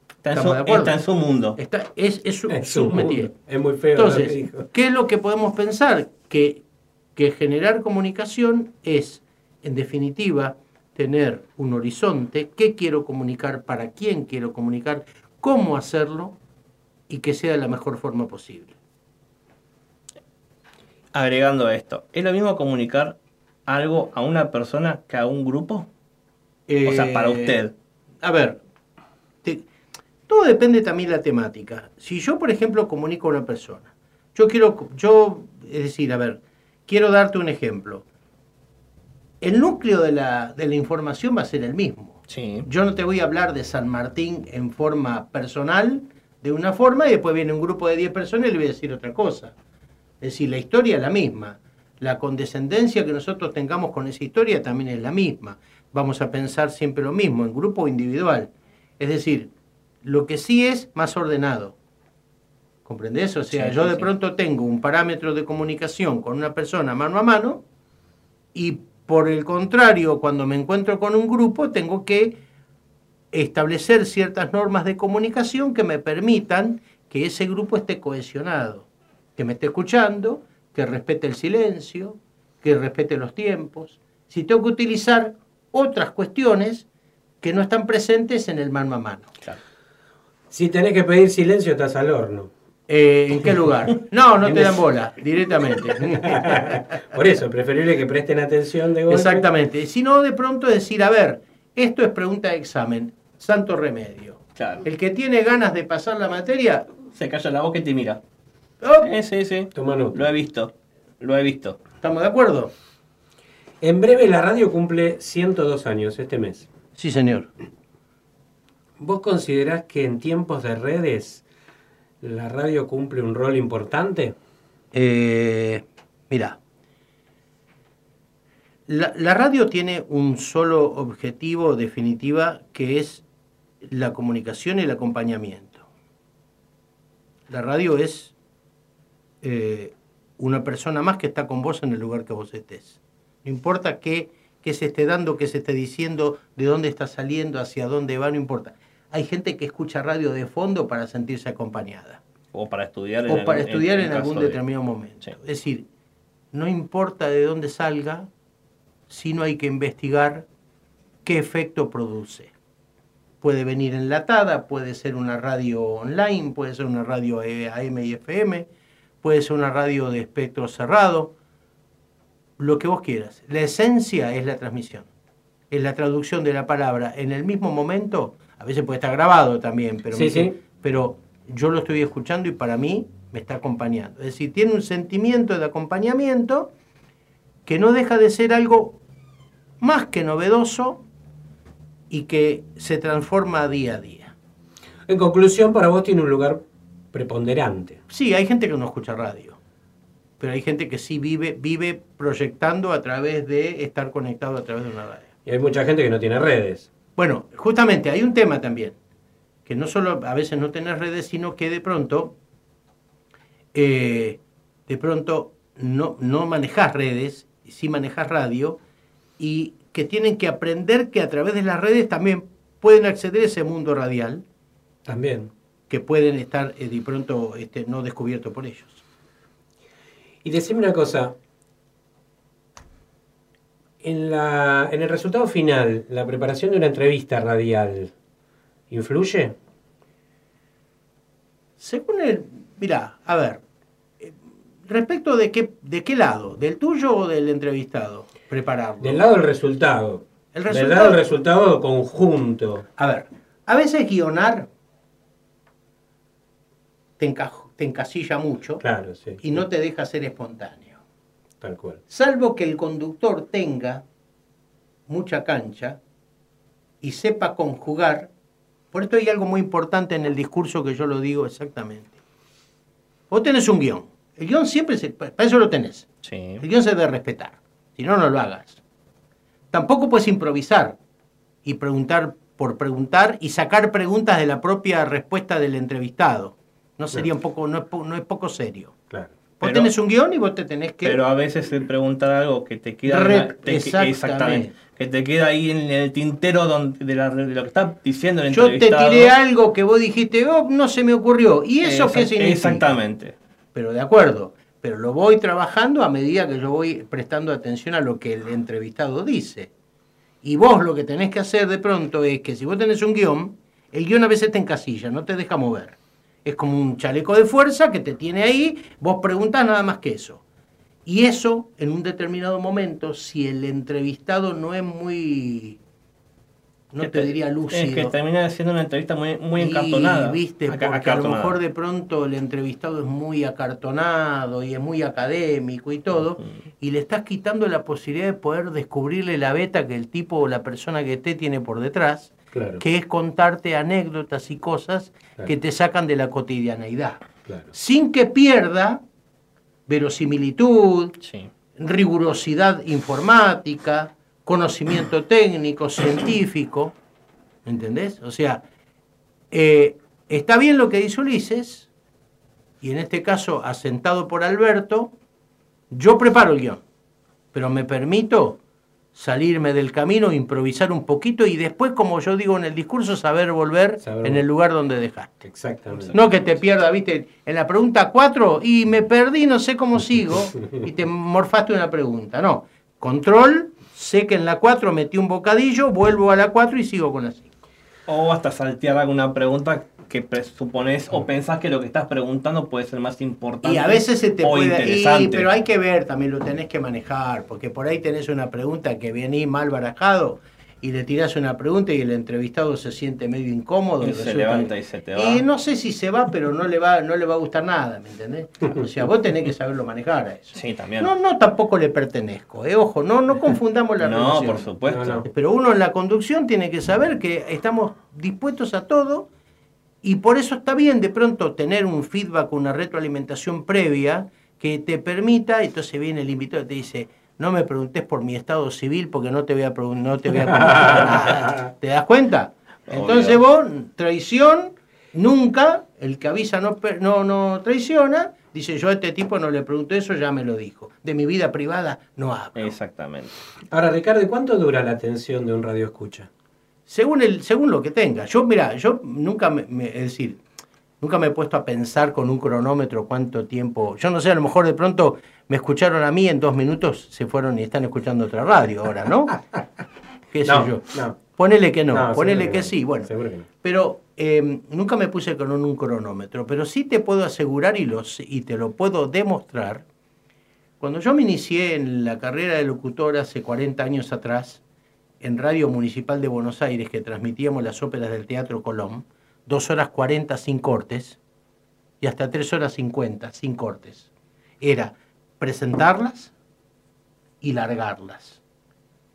Está en, ¿Estamos su, de acuerdo? está en su mundo. Está, es, es su, Es su mundo. Es muy feo lo que Entonces, dijo. ¿qué es lo que podemos pensar? Que, que generar comunicación es, en definitiva, tener un horizonte, qué quiero comunicar, para quién quiero comunicar, cómo hacerlo y que sea de la mejor forma posible. Agregando a esto, ¿es lo mismo comunicar algo a una persona que a un grupo? o sea, para Eh, usted. A ver, te- todo depende también de la temática. Si yo, por ejemplo, comunico a una persona, yo quiero, yo, es decir, a ver, quiero darte un ejemplo. El núcleo de la, de la información va a ser el mismo. Yo no te voy a hablar de San Martín en forma personal, de una forma, y después viene un grupo de 10 personas y le voy a decir otra cosa. Es decir, la historia es la misma. La condescendencia que nosotros tengamos con esa historia también es la misma. Vamos a pensar siempre lo mismo, en grupo o individual. Es decir, lo que sí es más ordenado. ¿Comprendés? O sea, Sí, yo sí, de sí. pronto tengo un parámetro de comunicación con una persona mano a mano y por el contrario, cuando me encuentro con un grupo, tengo que establecer ciertas normas de comunicación que me permitan que ese grupo esté cohesionado, que me esté escuchando, que respete el silencio, que respete los tiempos. Si tengo que utilizar otras cuestiones que no están presentes en el mano a mano. Si tenés que pedir silencio, estás al horno. Eh, ¿En qué lugar? No, no te dan bola, directamente. Por eso, preferible que presten atención de golpe. Exactamente. Si no, de pronto decir, a ver, esto es pregunta de examen, santo remedio. Claro. El que tiene ganas de pasar la materia, Se calla la boca y te mira. ¡oh! Eh, sí, sí. Lo he visto. Lo he visto. ¿estamos de acuerdo? En breve la radio cumple 102 años este mes. Sí, señor. ¿Vos considerás que en tiempos de redes la radio cumple un rol importante? Eh, mira, la, radio tiene un solo objetivo definitiva que es la comunicación y el acompañamiento. La radio es eh, una persona más que está con vos en el lugar que vos estés. No importa qué, qué se esté dando, qué se esté diciendo, de dónde está saliendo, hacia dónde va, no importa. Hay gente que escucha radio de fondo para sentirse acompañada O para estudiar o para el- estudiar en, algún de- determinado momento. Sí. Es decir, no importa de dónde salga, sino hay que investigar qué efecto produce. Puede venir enlatada, puede ser una radio online, puede ser una radio eh, AM y FM, puede ser una radio de espectro cerrado, lo que vos quieras. La esencia es la transmisión, es la traducción de la palabra en el mismo momento, a veces puede estar grabado también, pero, Sí, me- sí. pero yo lo estoy escuchando y para mí me está acompañando. Es decir, tiene un sentimiento de acompañamiento que no deja de ser algo más que novedoso y que se transforma día a día. En conclusión, para vos tiene un lugar preponderante. Sí, hay gente que no escucha radio, pero hay gente que sí vive, vive proyectando a través de estar conectado a través de una radio. Y hay mucha gente que no tiene redes. Bueno, justamente hay un tema también, que no solo a veces no tenés redes, sino que de pronto, eh, de pronto no, no manejás redes, sí manejás radio, y que tienen que aprender que a través de las redes también pueden acceder a ese mundo radial, También. que pueden estar eh, de pronto este, no descubierto por ellos. Y decime una cosa. En, la, en el resultado final, la preparación de una entrevista radial, ¿influye? Según el, mira, a ver, eh, respecto de qué, de qué lado, del tuyo o del entrevistado, prepararlo. Del lado del resultado. El Del lado del resultado conjunto. A ver, a veces guionar te, enca- te encasilla mucho Claro, sí. y no te deja ser espontáneo. Tal cual. Salvo que el conductor tenga mucha cancha y sepa conjugar. Por esto hay algo muy importante en el discurso que yo lo digo exactamente. Vos tenés un guion. El guion siempre se... Para eso lo tenés. Sí. El guion se debe respetar. Si no, no lo hagas. Tampoco puedes improvisar y preguntar por preguntar y sacar preguntas de la propia respuesta del entrevistado. No sería un poco, no es, po- no es poco serio. Claro. Vos Pero- tenés un guion y vos te tenés que... Pero a veces se preguntar algo que te queda Rep- te- exactamente. que te queda ahí en el tintero donde, de, la- de lo que está diciendo el Yo te tiré algo que vos dijiste, oh, no se me ocurrió. ¿Y eso qué Exact- significa? Exactamente. Pero de acuerdo, pero lo voy trabajando a medida que yo voy prestando atención a lo que el entrevistado dice. Y vos lo que tenés que hacer de pronto es que si vos tenés un guion, el guion a veces te encasilla, no te deja mover. Es como un chaleco de fuerza que te tiene ahí, vos preguntás nada más que eso. Y eso, en un determinado momento, si el entrevistado no es muy, no te diría lúcido, Es que termina siendo una entrevista muy, muy y, encartonada. viste, porque a lo mejor de pronto el entrevistado es muy acartonado y es muy académico y todo, y le estás quitando la posibilidad de poder descubrirle la beta que el tipo o la persona que esté tiene por detrás, Claro. que es contarte anécdotas y cosas Claro. que te sacan de la cotidianeidad, Claro. sin que pierda verosimilitud, Sí. rigurosidad informática, conocimiento técnico, científico, ¿entendés? O sea, eh, está bien lo que dice Ulises, y en este caso, asentado por Alberto, yo preparo el guion, pero me permito salirme del camino, improvisar un poquito y después, como yo digo en el discurso, saber volver Saber en el lugar donde dejaste. Exactamente. No que te pierda, viste, en la pregunta 4 y me perdí, no sé cómo sigo, y te morfaste una pregunta. No, control, sé que en la 4 metí un bocadillo, vuelvo a la 4 y sigo con la 5. O hasta saltear alguna pregunta que presupones o pensás que lo que estás preguntando puede ser más importante Y a veces se te o puede interesante. y- pero hay que ver, también lo tenés que manejar, porque por ahí tenés una pregunta que viene mal barajado y le tirás una pregunta y el entrevistado se siente medio incómodo. Y se resulta levanta y se te va. Y no sé si se va, pero no le va, no le va a gustar nada, ¿me entendés? O sea, vos tenés que saberlo manejar a eso. Sí, también. No, no, tampoco le pertenezco, eh, ojo, no, no confundamos la No, relación. por supuesto. No, no. Pero uno en la conducción tiene que saber que estamos dispuestos a todo y por eso está bien de pronto tener un feedback, una retroalimentación previa que te permita, entonces viene el invitado y te dice, no me preguntes por mi estado civil porque no te voy a, no te voy a preguntar nada. ¿Te das cuenta? Entonces vos, traición, nunca, el que avisa no, per- no, no traiciona, dice yo a este tipo no le pregunto eso, ya me lo dijo. De mi vida privada no hablo. Exactamente. Ahora, Ricardo, ¿y cuánto dura la atención de un radio escucha? Según, el, según lo que tenga. Yo, mira, yo nunca me, me- es decir, nunca me he puesto a pensar con un cronómetro cuánto tiempo. Yo no sé, a lo mejor de pronto me escucharon a mí en dos minutos, se fueron y están escuchando otra radio ahora, ¿no? ¿Qué sé yo? no. Ponele que no, No, ponele que, sí, bueno. seguro que no. Pero eh, nunca me puse con un cronómetro, pero sí te puedo asegurar y, lo sé- y te lo puedo demostrar. Cuando yo me inicié en la carrera de locutor hace 40 años atrás, en Radio Municipal de Buenos Aires, que transmitíamos las óperas del Teatro Colón, dos horas 40 sin cortes y hasta tres horas 50 sin cortes. Era presentarlas y largarlas.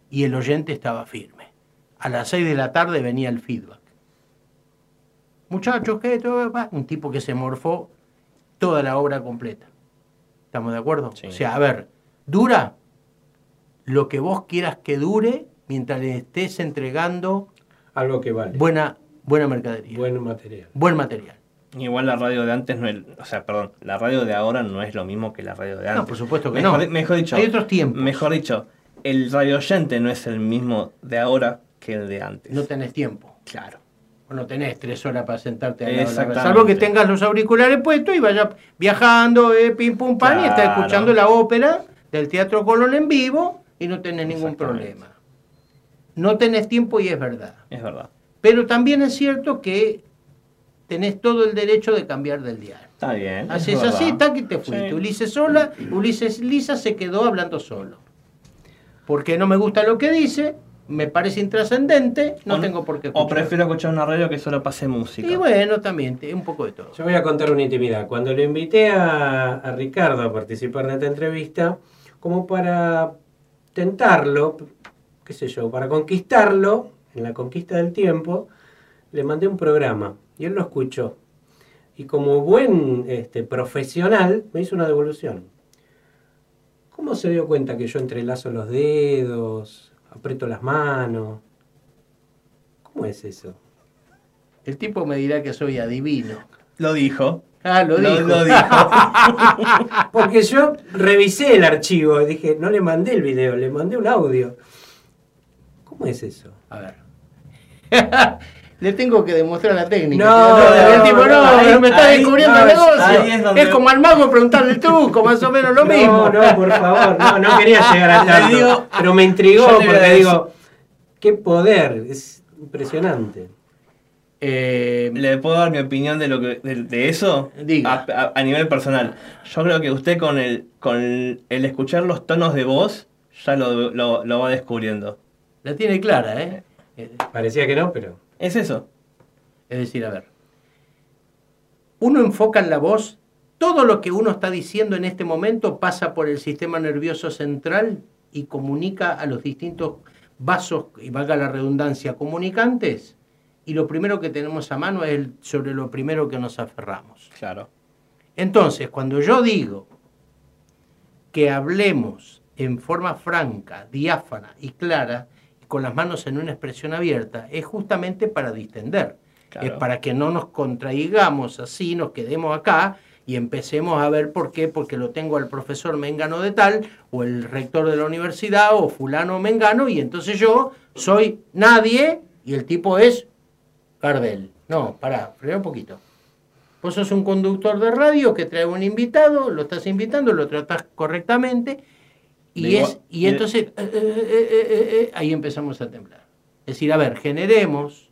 Y el oyente estaba firme. A las 6 de la tarde venía el feedback. Muchachos, ¿qué? Un tipo que se morfó toda la obra completa. ¿Estamos de acuerdo? O sea, a ver, dura lo que vos quieras que dure mientras le estés entregando Algo que vale. buena, buena mercadería. Buen material. Buen material. Igual la radio de antes no es, o sea, perdón, la radio de ahora no es lo mismo que la radio de antes. No, por supuesto que mejor, no. Mejor dicho, Hay otros tiempos. Mejor dicho, el radio oyente no es el mismo de ahora que el de antes. No tenés tiempo. Claro. O no tenés tres horas para sentarte al lado de la radio. Salvo que tengas los auriculares puestos y vayas viajando, eh, pim pum pan, y estás escuchando la ópera del Teatro Colón en vivo y no tenés ningún problema. No tenés tiempo y es verdad. Es verdad. Pero también es cierto que tenés todo el derecho de cambiar del diario. Está bien. Así es es así, está que te fuiste. Sí. Ulises sola, Ulises Lisa se quedó hablando solo. Porque no me gusta lo que dice, me parece intrascendente, no O- tengo por qué O escuchar. prefiero escuchar una radio que solo pase música. Y bueno, también, un poco de todo. Yo voy a contar una intimidad. Cuando le invité a, a Ricardo a participar de esta entrevista, como para tentarlo, qué sé yo, para conquistarlo, en la conquista del tiempo, le mandé un programa y él lo escuchó. Y como buen este, profesional, me hizo una devolución. ¿Cómo se dio cuenta que yo entrelazo los dedos, aprieto las manos? ¿Cómo es eso? El tipo me dirá que soy adivino. Lo dijo. Ah, lo, Lo- dijo. lo dijo. Porque yo revisé el archivo y dije, no le mandé el video, le mandé un audio. ¿Cómo es eso? A ver. Le tengo que demostrar la técnica. No, el no, tipo, no, no, ahí- me está ahí- descubriendo no, el es- negocio. es donde- Es como al mago preguntarle el truco, más o menos lo no, mismo. No, por favor, no, no quería llegar a tanto. digo- pero me intrigó porque digo, qué poder, es impresionante. Eh, ¿Le puedo dar mi opinión de lo que de, de eso? Diga. A, a- a nivel personal. Yo creo que usted con el con el, el escuchar los tonos de voz ya lo, lo- lo va descubriendo. La tiene clara, ¿eh? Eh, Parecía que no, pero... Es eso. Es decir, a ver, uno enfoca en la voz, todo lo que uno está diciendo en este momento pasa por el sistema nervioso central y comunica a los distintos vasos, y valga la redundancia, comunicantes, y lo primero que tenemos a mano es el- sobre lo primero que nos aferramos. Claro. Entonces, cuando yo digo que hablemos en forma franca, diáfana y clara, con las manos en una expresión abierta, es justamente para distender. Claro. Es para que no nos contraigamos así, nos quedemos acá y empecemos a ver por qué, porque lo tengo al profesor Mengano de tal, o el rector de la universidad, o fulano Mengano, y entonces yo soy nadie y el tipo es Gardel. No, pará, frena un poquito. Vos sos un conductor de radio que trae un invitado, lo estás invitando, lo tratás correctamente, y, es, y y- entonces eh, eh, eh, eh, eh, ahí empezamos a temblar. Es decir, a ver, generemos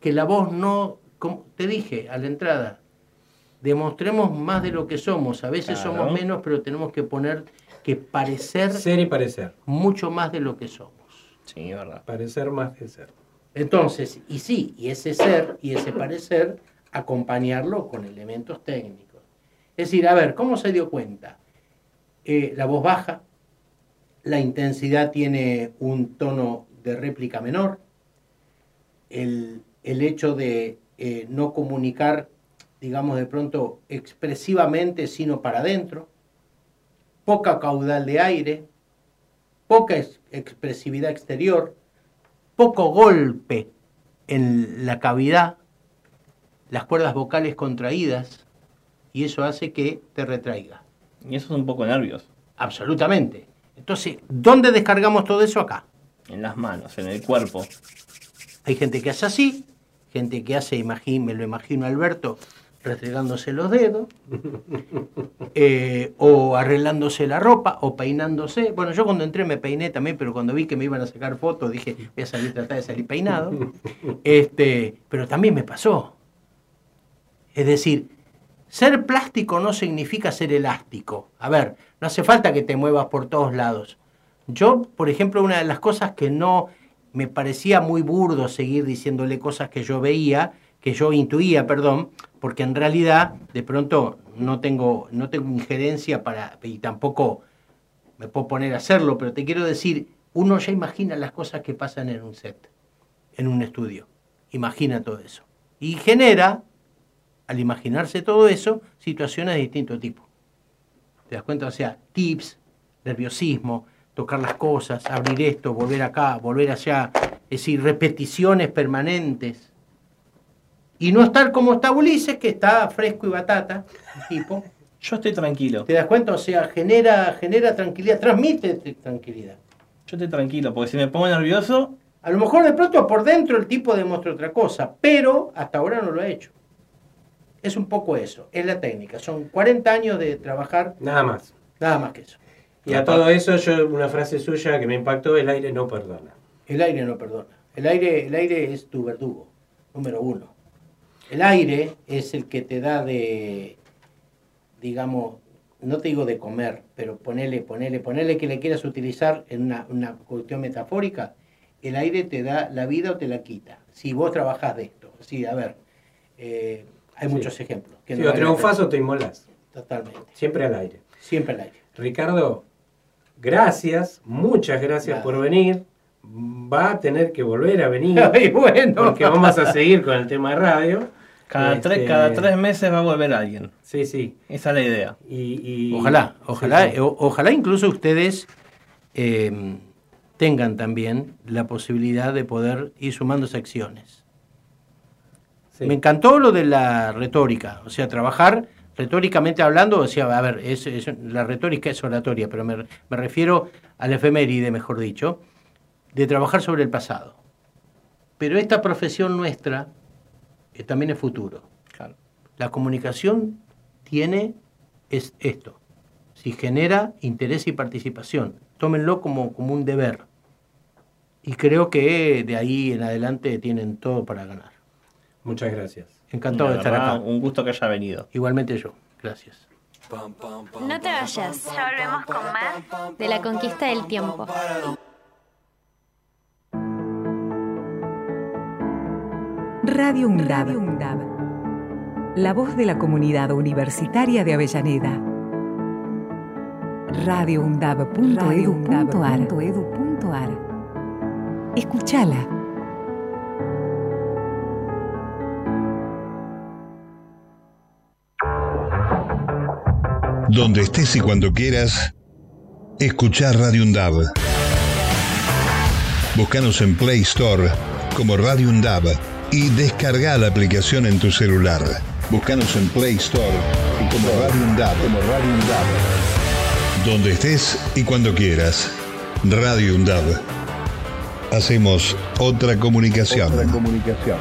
que la voz no como te dije a la entrada, demostremos más de lo que somos. A veces Claro. somos menos, pero tenemos que poner que parecer Ser y parecer. mucho más de lo que somos. Sí, verdad. Parecer más que ser. Entonces, y sí, y ese ser y ese parecer, acompañarlo con elementos técnicos. Es decir, a ver, ¿cómo se dio cuenta? Eh, la voz baja, la intensidad tiene un tono de réplica menor, el, el hecho de eh, no comunicar, digamos, de pronto expresivamente, sino para adentro, poca caudal de aire, poca ex- expresividad exterior, poco golpe en la cavidad, las cuerdas vocales contraídas, y eso hace que te retraiga. Y eso es un poco nervios. Absolutamente. Entonces, ¿dónde descargamos todo eso acá? En las manos, en el cuerpo. Hay gente que hace así, gente que hace, imagín- me lo imagino Alberto, restregándose los dedos, eh, o arreglándose la ropa, o peinándose. Bueno, yo cuando entré me peiné también, pero cuando vi que me iban a sacar fotos dije, voy a salir, tratar de salir peinado. Este, pero también me pasó. Es decir, ser plástico no significa ser elástico. A ver, no hace falta que te muevas por todos lados. Yo, por ejemplo, una de las cosas que no me parecía muy burdo seguir diciéndole cosas que yo veía, que yo intuía, perdón, porque en realidad de pronto no tengo, no tengo injerencia para, y tampoco me puedo poner a hacerlo, pero te quiero decir, uno ya imagina las cosas que pasan en un set, en un estudio. Imagina todo eso. Y genera, al imaginarse todo eso, situaciones de distinto tipo. ¿Te das cuenta? O sea, tips, nerviosismo, tocar las cosas, abrir esto, volver acá, volver allá. Es decir, repeticiones permanentes. Y no estar como está Ulises, que está fresco y batata, el tipo. Yo estoy tranquilo. ¿Te das cuenta? O sea, genera, genera tranquilidad, transmite tranquilidad. Yo estoy tranquilo, porque si me pongo nervioso, A lo mejor de pronto por dentro el tipo demuestra otra cosa, pero hasta ahora no lo ha hecho. Es un poco eso, es la técnica. Son 40 años de trabajar, Nada más. nada más que eso. Y a todo eso, yo una frase suya que me impactó, el aire no perdona. El aire no perdona. El aire, el aire es tu verdugo, número uno. El aire es el que te da de, digamos, no te digo de comer, pero ponele, ponele, ponele que le quieras utilizar en una, una cuestión metafórica. El aire te da la vida o te la quita. Si vos trabajás de esto. Sí, a ver, eh, hay Sí. muchos ejemplos. que Si no o pena. o te inmolás. Totalmente. Siempre al aire. Siempre al aire. Ricardo, gracias, muchas gracias por venir. Va a tener que volver a venir. Ay, bueno. Porque vamos a seguir con el tema de radio. cada, Este, tres, cada tres meses va a volver alguien. Sí, sí. Esa es la idea. Y, y- Ojalá, ojalá, Sí, sí. o- ojalá incluso ustedes eh, tengan también la posibilidad de poder ir sumando secciones. Sí. Me encantó lo de la retórica, o sea, trabajar retóricamente hablando, o sea, a ver, es, es- la retórica es oratoria, pero me, me refiero a la efeméride, mejor dicho, de trabajar sobre el pasado. Pero esta profesión nuestra eh, también es futuro. Claro. La comunicación tiene es esto. Si genera interés y participación, tómenlo como, como un deber. Y creo que de ahí en adelante tienen todo para ganar. Muchas gracias. Encantado de estar acá. Un gusto que haya venido. Igualmente yo. Gracias. No te vayas. Ya volvemos con más de la conquista del tiempo. Radio UNDAB. La voz de la comunidad universitaria de Avellaneda. radioundab.edu.ar Escúchala. Donde estés y cuando quieras, escuchar Radio Undab. Búscanos en Play Store como Radio Undab y descarga la aplicación en tu celular. Búscanos en Play Store y como Radio Undab, como Radio Undab. Donde estés y cuando quieras. Radio Undab. Hacemos otra comunicación. comunicación.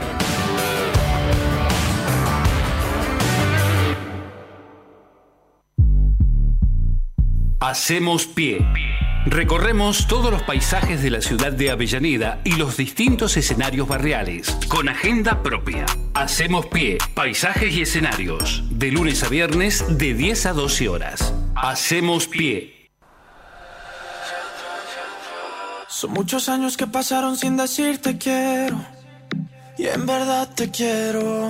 Hacemos pie. Recorremos todos los paisajes de la ciudad de Avellaneda y los distintos escenarios barriales, con agenda propia. Hacemos pie, paisajes y escenarios, de lunes a viernes de 10 a 12 horas. Hacemos pie. Son muchos años que pasaron sin decirte quiero. Y en verdad te quiero.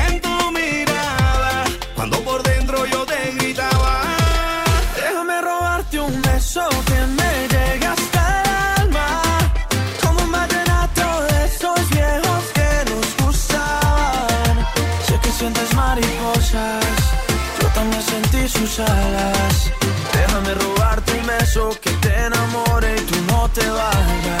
Cuando por dentro yo te gritaba. Déjame robarte un beso que me llegue hasta el alma. Como un vallenato de esos viejos que nos gustaban. Sé que sientes mariposas, yo también sentí sus alas. Déjame robarte un beso que te enamore y tú no te vayas.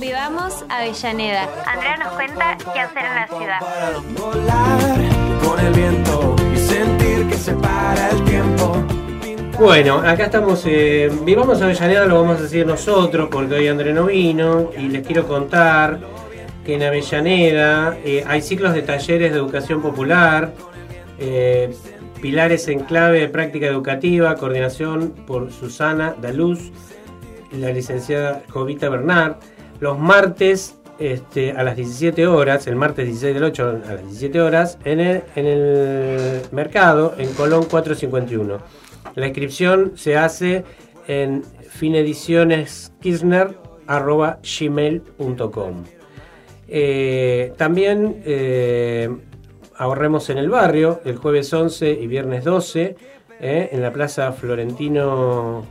Vivamos Avellaneda. Andrea nos cuenta qué hacer en la ciudad. Volar con el viento y sentir que se para el tiempo. Bueno, acá estamos, eh, Vivamos Avellaneda lo vamos a decir nosotros porque hoy André no vino y les quiero contar que en Avellaneda eh, hay ciclos de talleres de educación popular, eh, pilares en clave de práctica educativa, coordinación por Susana Daluz, la licenciada Jovita Bernard, los martes este, a las 17 horas, el martes 16 del 8 a las 17 horas, en el, mercado, en Colón 451. La inscripción se hace en finedicioneskirchner.gmail.com eh, También eh, ahorremos en el barrio, el jueves 11 y viernes 12, eh, en la Plaza Florentino,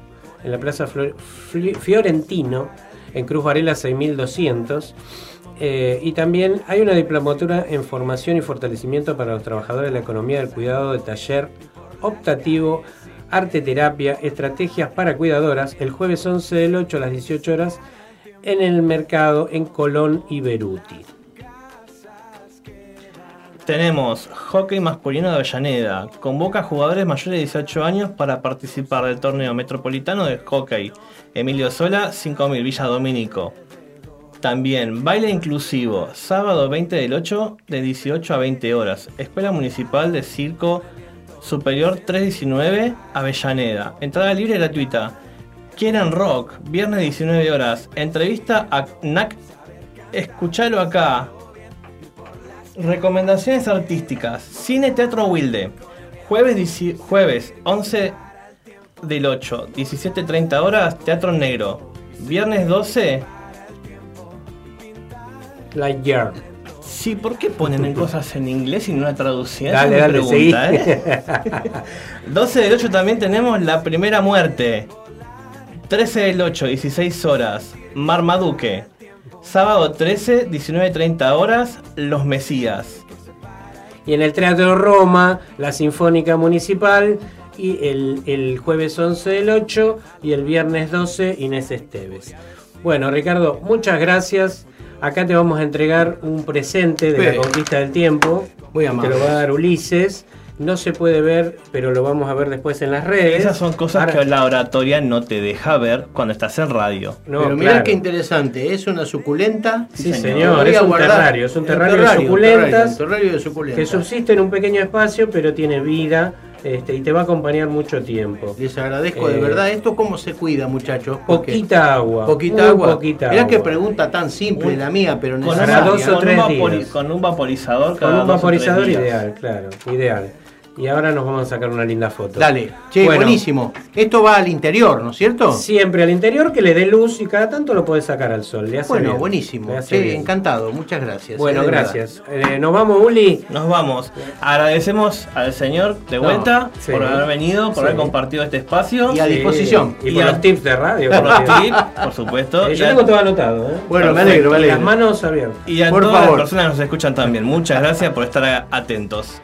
en la Plaza Fiorentino, en Cruz Varela 6200. Eh, y también hay una diplomatura en formación y fortalecimiento para los trabajadores de la economía del cuidado de taller optativo, arte terapia, estrategias para cuidadoras, el jueves 11 del 8 a las 18 horas en el mercado en Colón y Beruti. Tenemos hockey masculino de Avellaneda. Convoca jugadores mayores de 18 años para participar del torneo metropolitano de hockey. Emilio Sola, 5000 Villa Domínico. También baile inclusivo, sábado 20 del 8 de 18 a 20 horas. Escuela Municipal de Circo Superior 319 Avellaneda. Entrada libre y gratuita. Quieren rock, viernes 19 horas. Entrevista a NAC. Escuchalo acá. Recomendaciones artísticas. Cine Teatro Wilde. Jueves, jueves 11 del 8, 17.30 horas, Teatro Negro. Viernes 12. Lightyear. Sí, ¿por qué ponen en cosas en inglés y no la traducción? Dale, dale, pregunta. ¿eh? 12 del 8 también tenemos La Primera Muerte. 13 del 8, 16 horas, Marmaduke. Sábado 13, 19.30 horas, Los Mesías. Y en el Teatro Roma, la Sinfónica Municipal, y el, el jueves 11 del 8 y el viernes 12 Inés Esteves. Bueno, Ricardo, muchas gracias. Acá te vamos a entregar un presente de la conquista del tiempo. Muy Te amable. lo va a dar Ulises. No se puede ver, pero lo vamos a ver después en las redes. Esas son cosas Ahora- que la oratoria no te deja ver cuando estás en radio. No, Pero mirá claro. qué interesante, es una suculenta. Sí, señor, es un guardar- terrario, es un el terrario, de terrario, suculentas, un terrario de suculentas. que subsiste en un pequeño espacio, pero tiene vida este, y te va a acompañar mucho tiempo. Les agradezco de Eh, verdad. ¿Esto cómo se cuida, muchachos? Poquita agua. Poquita muy agua. Poquita Mirá agua. qué pregunta tan simple la mía, pero Con, necesaria. Para dos o con un días. con un vaporizador Con cada un dos o tres vaporizador días. ideal, claro, ideal. Y ahora nos vamos a sacar una linda foto. Dale, che, Bueno, buenísimo. Esto va al interior, ¿no es cierto? Siempre al interior que le dé luz y cada tanto lo puedes sacar al sol. Le hace Bueno, bien. buenísimo. Le hace Che, bien. encantado, muchas gracias. Bueno, eh, verdad. gracias. Eh, Nos vamos, Uli. Nos vamos. Agradecemos al señor de No, vuelta sí. por haber venido, por Sí. haber compartido este espacio. Y a Sí, disposición. Y, por a- los tips de radio. por los tips, por supuesto. Eh, Y yo tengo todo anotado. ¿eh? Bueno, me alegro, me Y alegro. las manos abiertas. Y a Por todas favor. las personas que nos escuchan también. Muchas gracias por estar atentos.